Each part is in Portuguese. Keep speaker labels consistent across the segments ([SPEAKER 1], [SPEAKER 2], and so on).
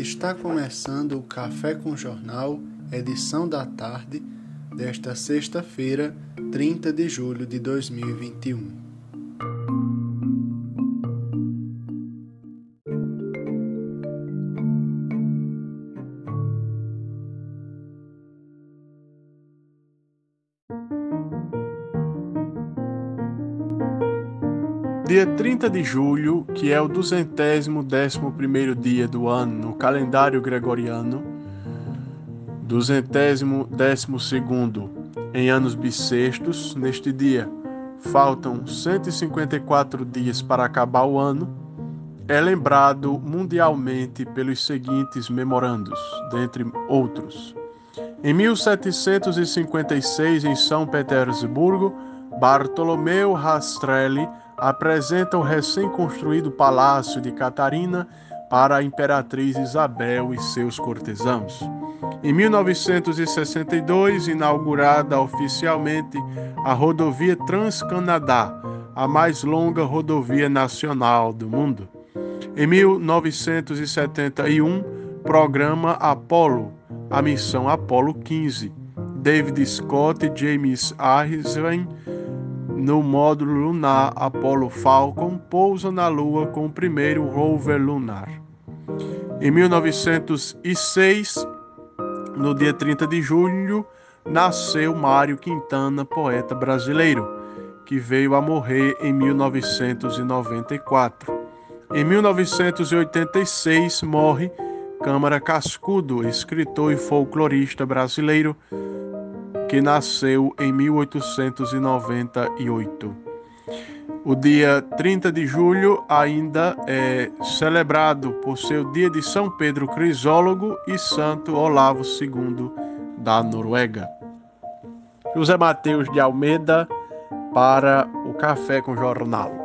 [SPEAKER 1] Está começando o Café com Jornal, edição da tarde, desta sexta-feira, 30 de julho de 2021.
[SPEAKER 2] Dia 30 de julho, que é o duzentésimo décimo primeiro dia do ano no calendário gregoriano, duzentésimo décimo segundo em anos bissextos, neste dia faltam 154 dias para acabar o ano, é lembrado mundialmente pelos seguintes memorandos, dentre outros. Em 1756, em São Petersburgo, Bartolomeu Rastrelli apresenta o recém-construído palácio de Catarina para a imperatriz Isabel e seus cortesãos. Em 1962, inaugurada oficialmente a rodovia Transcanadá, a mais longa rodovia nacional do mundo. Em 1971, programa Apollo, a missão Apollo 15. David Scott e James Irvine no módulo lunar Apollo Falcon pousa na Lua com o primeiro rover lunar. Em 1906, no dia 30 de julho, nasceu Mário Quintana, poeta brasileiro, que veio a morrer em 1994. Em 1986, morre Câmara Cascudo, escritor e folclorista brasileiro, que nasceu em 1898. O dia 30 de julho ainda é celebrado por seu dia de São Pedro Crisólogo e Santo Olavo II da Noruega. José Mateus de Almeida para o Café com Jornal.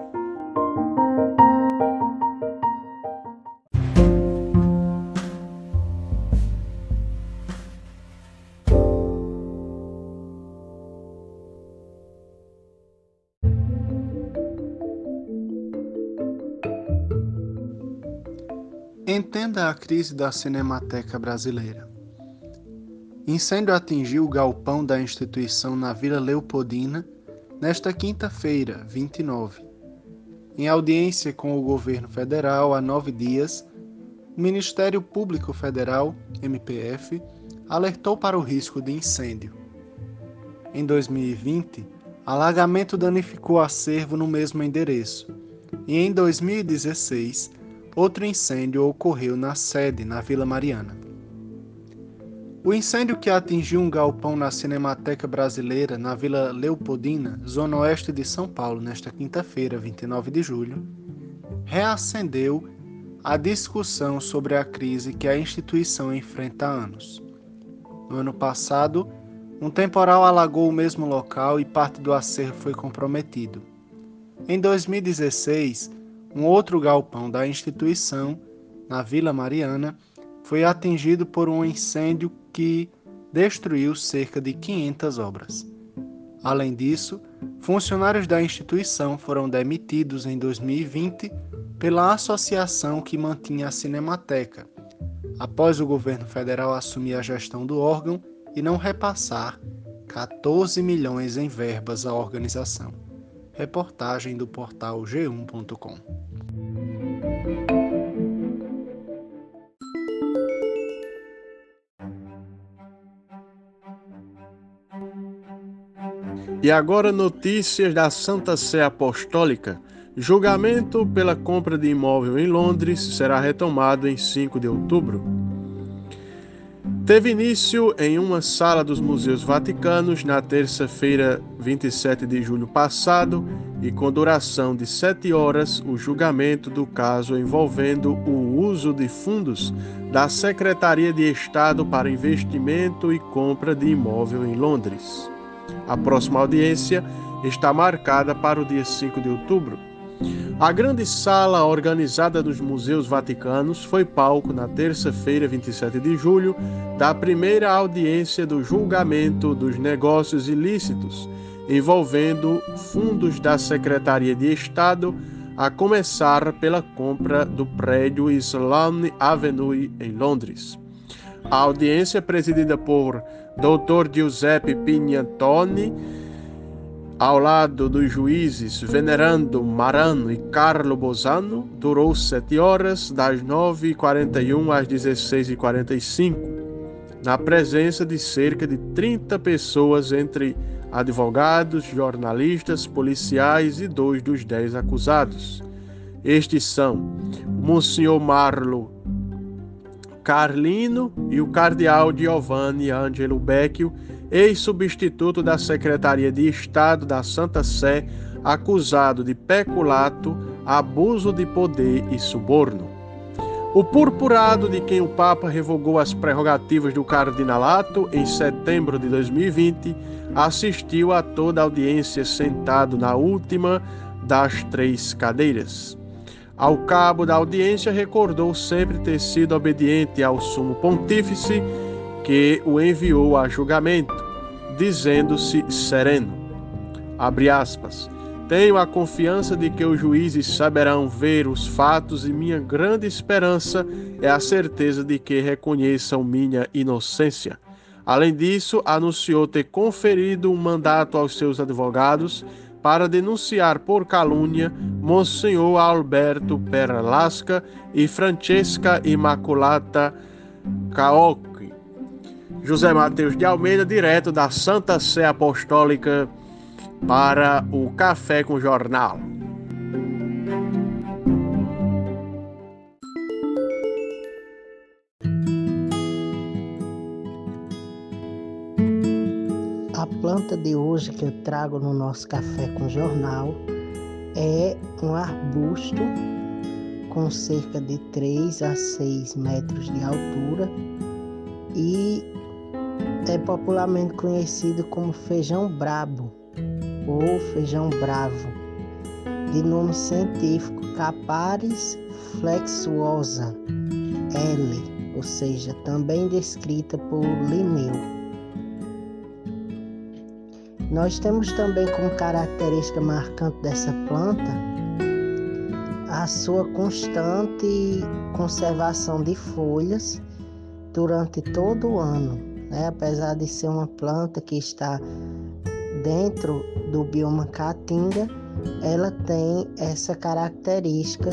[SPEAKER 1] Entenda a crise da Cinemateca Brasileira. Incêndio atingiu o galpão da instituição na Vila Leopoldina nesta quinta-feira, 29. Em audiência com o governo federal há nove dias, o Ministério Público Federal, MPF, alertou para o risco de incêndio. Em 2020, alagamento danificou acervo no mesmo endereço, e em 2016, outro incêndio ocorreu na sede, na Vila Mariana. O incêndio que atingiu um galpão na Cinemateca Brasileira, na Vila Leopoldina, zona oeste de São Paulo, nesta quinta-feira, 29 de julho, reacendeu a discussão sobre a crise que a instituição enfrenta há anos. No ano passado, um temporal alagou o mesmo local e parte do acervo foi comprometido. Em 2016, um outro galpão da instituição, na Vila Mariana, foi atingido por um incêndio que destruiu cerca de 500 obras. Além disso, funcionários da instituição foram demitidos em 2020 pela associação que mantinha a Cinemateca, após o governo federal assumir a gestão do órgão e não repassar 14 milhões em verbas à organização. Reportagem do portal g1.com.
[SPEAKER 2] E agora notícias da Santa Sé Apostólica. Julgamento pela compra de imóvel em Londres será retomado em 5 de outubro. Teve início em uma sala dos Museus Vaticanos na terça-feira, 27 de julho passado, e com duração de sete horas, o julgamento do caso envolvendo o uso de fundos da Secretaria de Estado para Investimento e Compra de Imóvel em Londres. A próxima audiência está marcada para o dia 5 de outubro. A grande sala organizada dos Museus Vaticanos foi palco na terça-feira, 27 de julho, da primeira audiência do julgamento dos negócios ilícitos envolvendo fundos da Secretaria de Estado, a começar pela compra do prédio Sloane Avenue em Londres. A audiência, presidida por Dr. Giuseppe Pignantoni, ao lado dos juízes Venerando Marano e Carlo Bosano, durou sete horas, das 9h41 às 16h45, na presença de cerca de 30 pessoas, entre advogados, jornalistas, policiais e dois dos dez acusados. Estes são Monsenhor Marlo Carlino e o cardeal Giovanni Angelo Becchio, ex-substituto da Secretaria de Estado da Santa Sé, acusado de peculato, abuso de poder e suborno. O purpurado de quem o Papa revogou as prerrogativas do cardinalato em setembro de 2020 assistiu a toda a audiência sentado na última das três cadeiras. Ao cabo da audiência, recordou sempre ter sido obediente ao sumo pontífice que o enviou a julgamento, dizendo-se sereno. Abre aspas. Tenho a confiança de que os juízes saberão ver os fatos e minha grande esperança é a certeza de que reconheçam minha inocência. Além disso, anunciou ter conferido um mandato aos seus advogados para denunciar por calúnia Monsenhor Alberto Perlasca e Francesca Imaculata Caocchi. José Mateus de Almeida, direto da Santa Sé Apostólica, para o Café com Jornal.
[SPEAKER 3] A planta de hoje que eu trago no nosso café com jornal é um arbusto com cerca de 3 a 6 metros de altura e é popularmente conhecido como feijão brabo ou feijão bravo, de nome científico Caparis flexuosa L, ou seja, também descrita por Linneu. Nós temos também como característica marcante dessa planta a sua constante conservação de folhas durante todo o ano, né? apesar de ser uma planta que está dentro do bioma caatinga, ela tem essa característica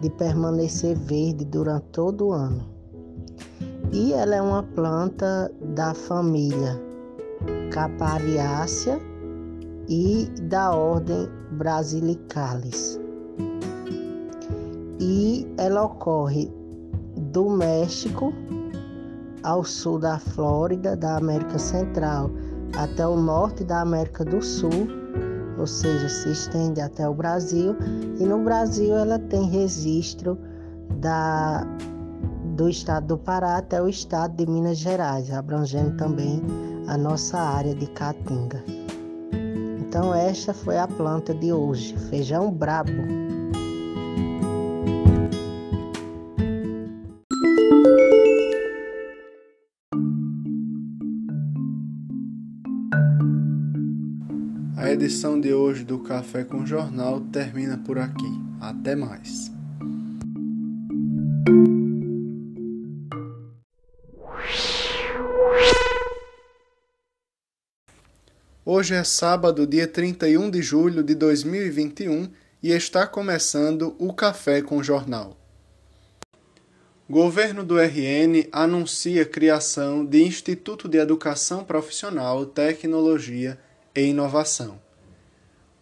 [SPEAKER 3] de permanecer verde durante todo o ano. E ela é uma planta da família Capariácea e da ordem Brasilicalis. E ela ocorre do México ao sul da Flórida, da América Central, até o norte da América do Sul, ou seja, se estende até o Brasil. E no Brasil ela tem registro da, do estado do Pará até o estado de Minas Gerais, abrangendo também a nossa área de Caatinga. Então esta foi a planta de hoje, feijão brabo.
[SPEAKER 1] A edição de hoje do Café com Jornal termina por aqui. Até mais. Hoje é sábado, dia 31 de julho de 2021 e está começando o Café com Jornal. Governo do RN anuncia criação de Instituto de Educação Profissional, Tecnologia e Inovação.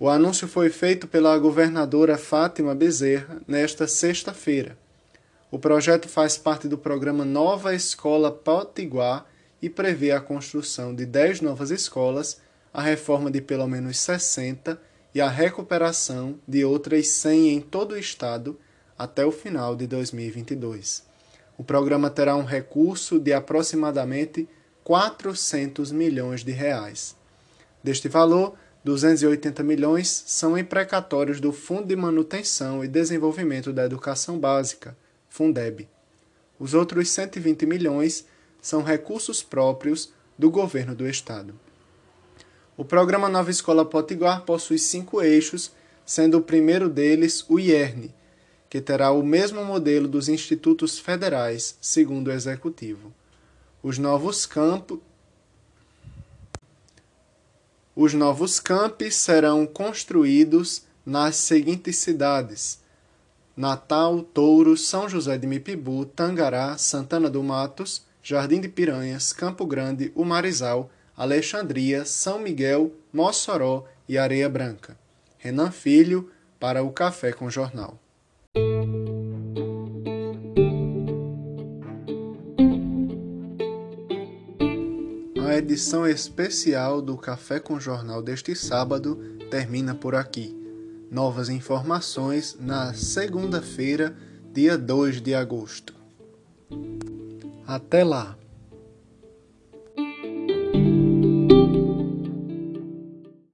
[SPEAKER 1] O anúncio foi feito pela governadora Fátima Bezerra nesta sexta-feira. O projeto faz parte do programa Nova Escola Potiguar e prevê a construção de 10 novas escolas a reforma de pelo menos 60 e a recuperação de outras 100 em todo o estado até o final de 2022. O programa terá um recurso de aproximadamente 400 milhões de reais. Deste valor, 280 milhões são imprecatórios do Fundo de Manutenção e Desenvolvimento da Educação Básica, Fundeb. Os outros 120 milhões são recursos próprios do governo do estado. O programa Nova Escola Potiguar possui cinco eixos, sendo o primeiro deles o IERN, que terá o mesmo modelo dos institutos federais, segundo o executivo. Os novos campos os novos campi serão construídos nas seguintes cidades: Natal, Touro, São José de Mipibu, Tangará, Santana do Matos, Jardim de Piranhas, Campo Grande, Umarizal, Alexandria, São Miguel, Mossoró e Areia Branca. Renan Filho, para o Café com Jornal. A edição especial do Café com Jornal deste sábado termina por aqui. Novas informações na segunda-feira, dia 2 de agosto. Até lá!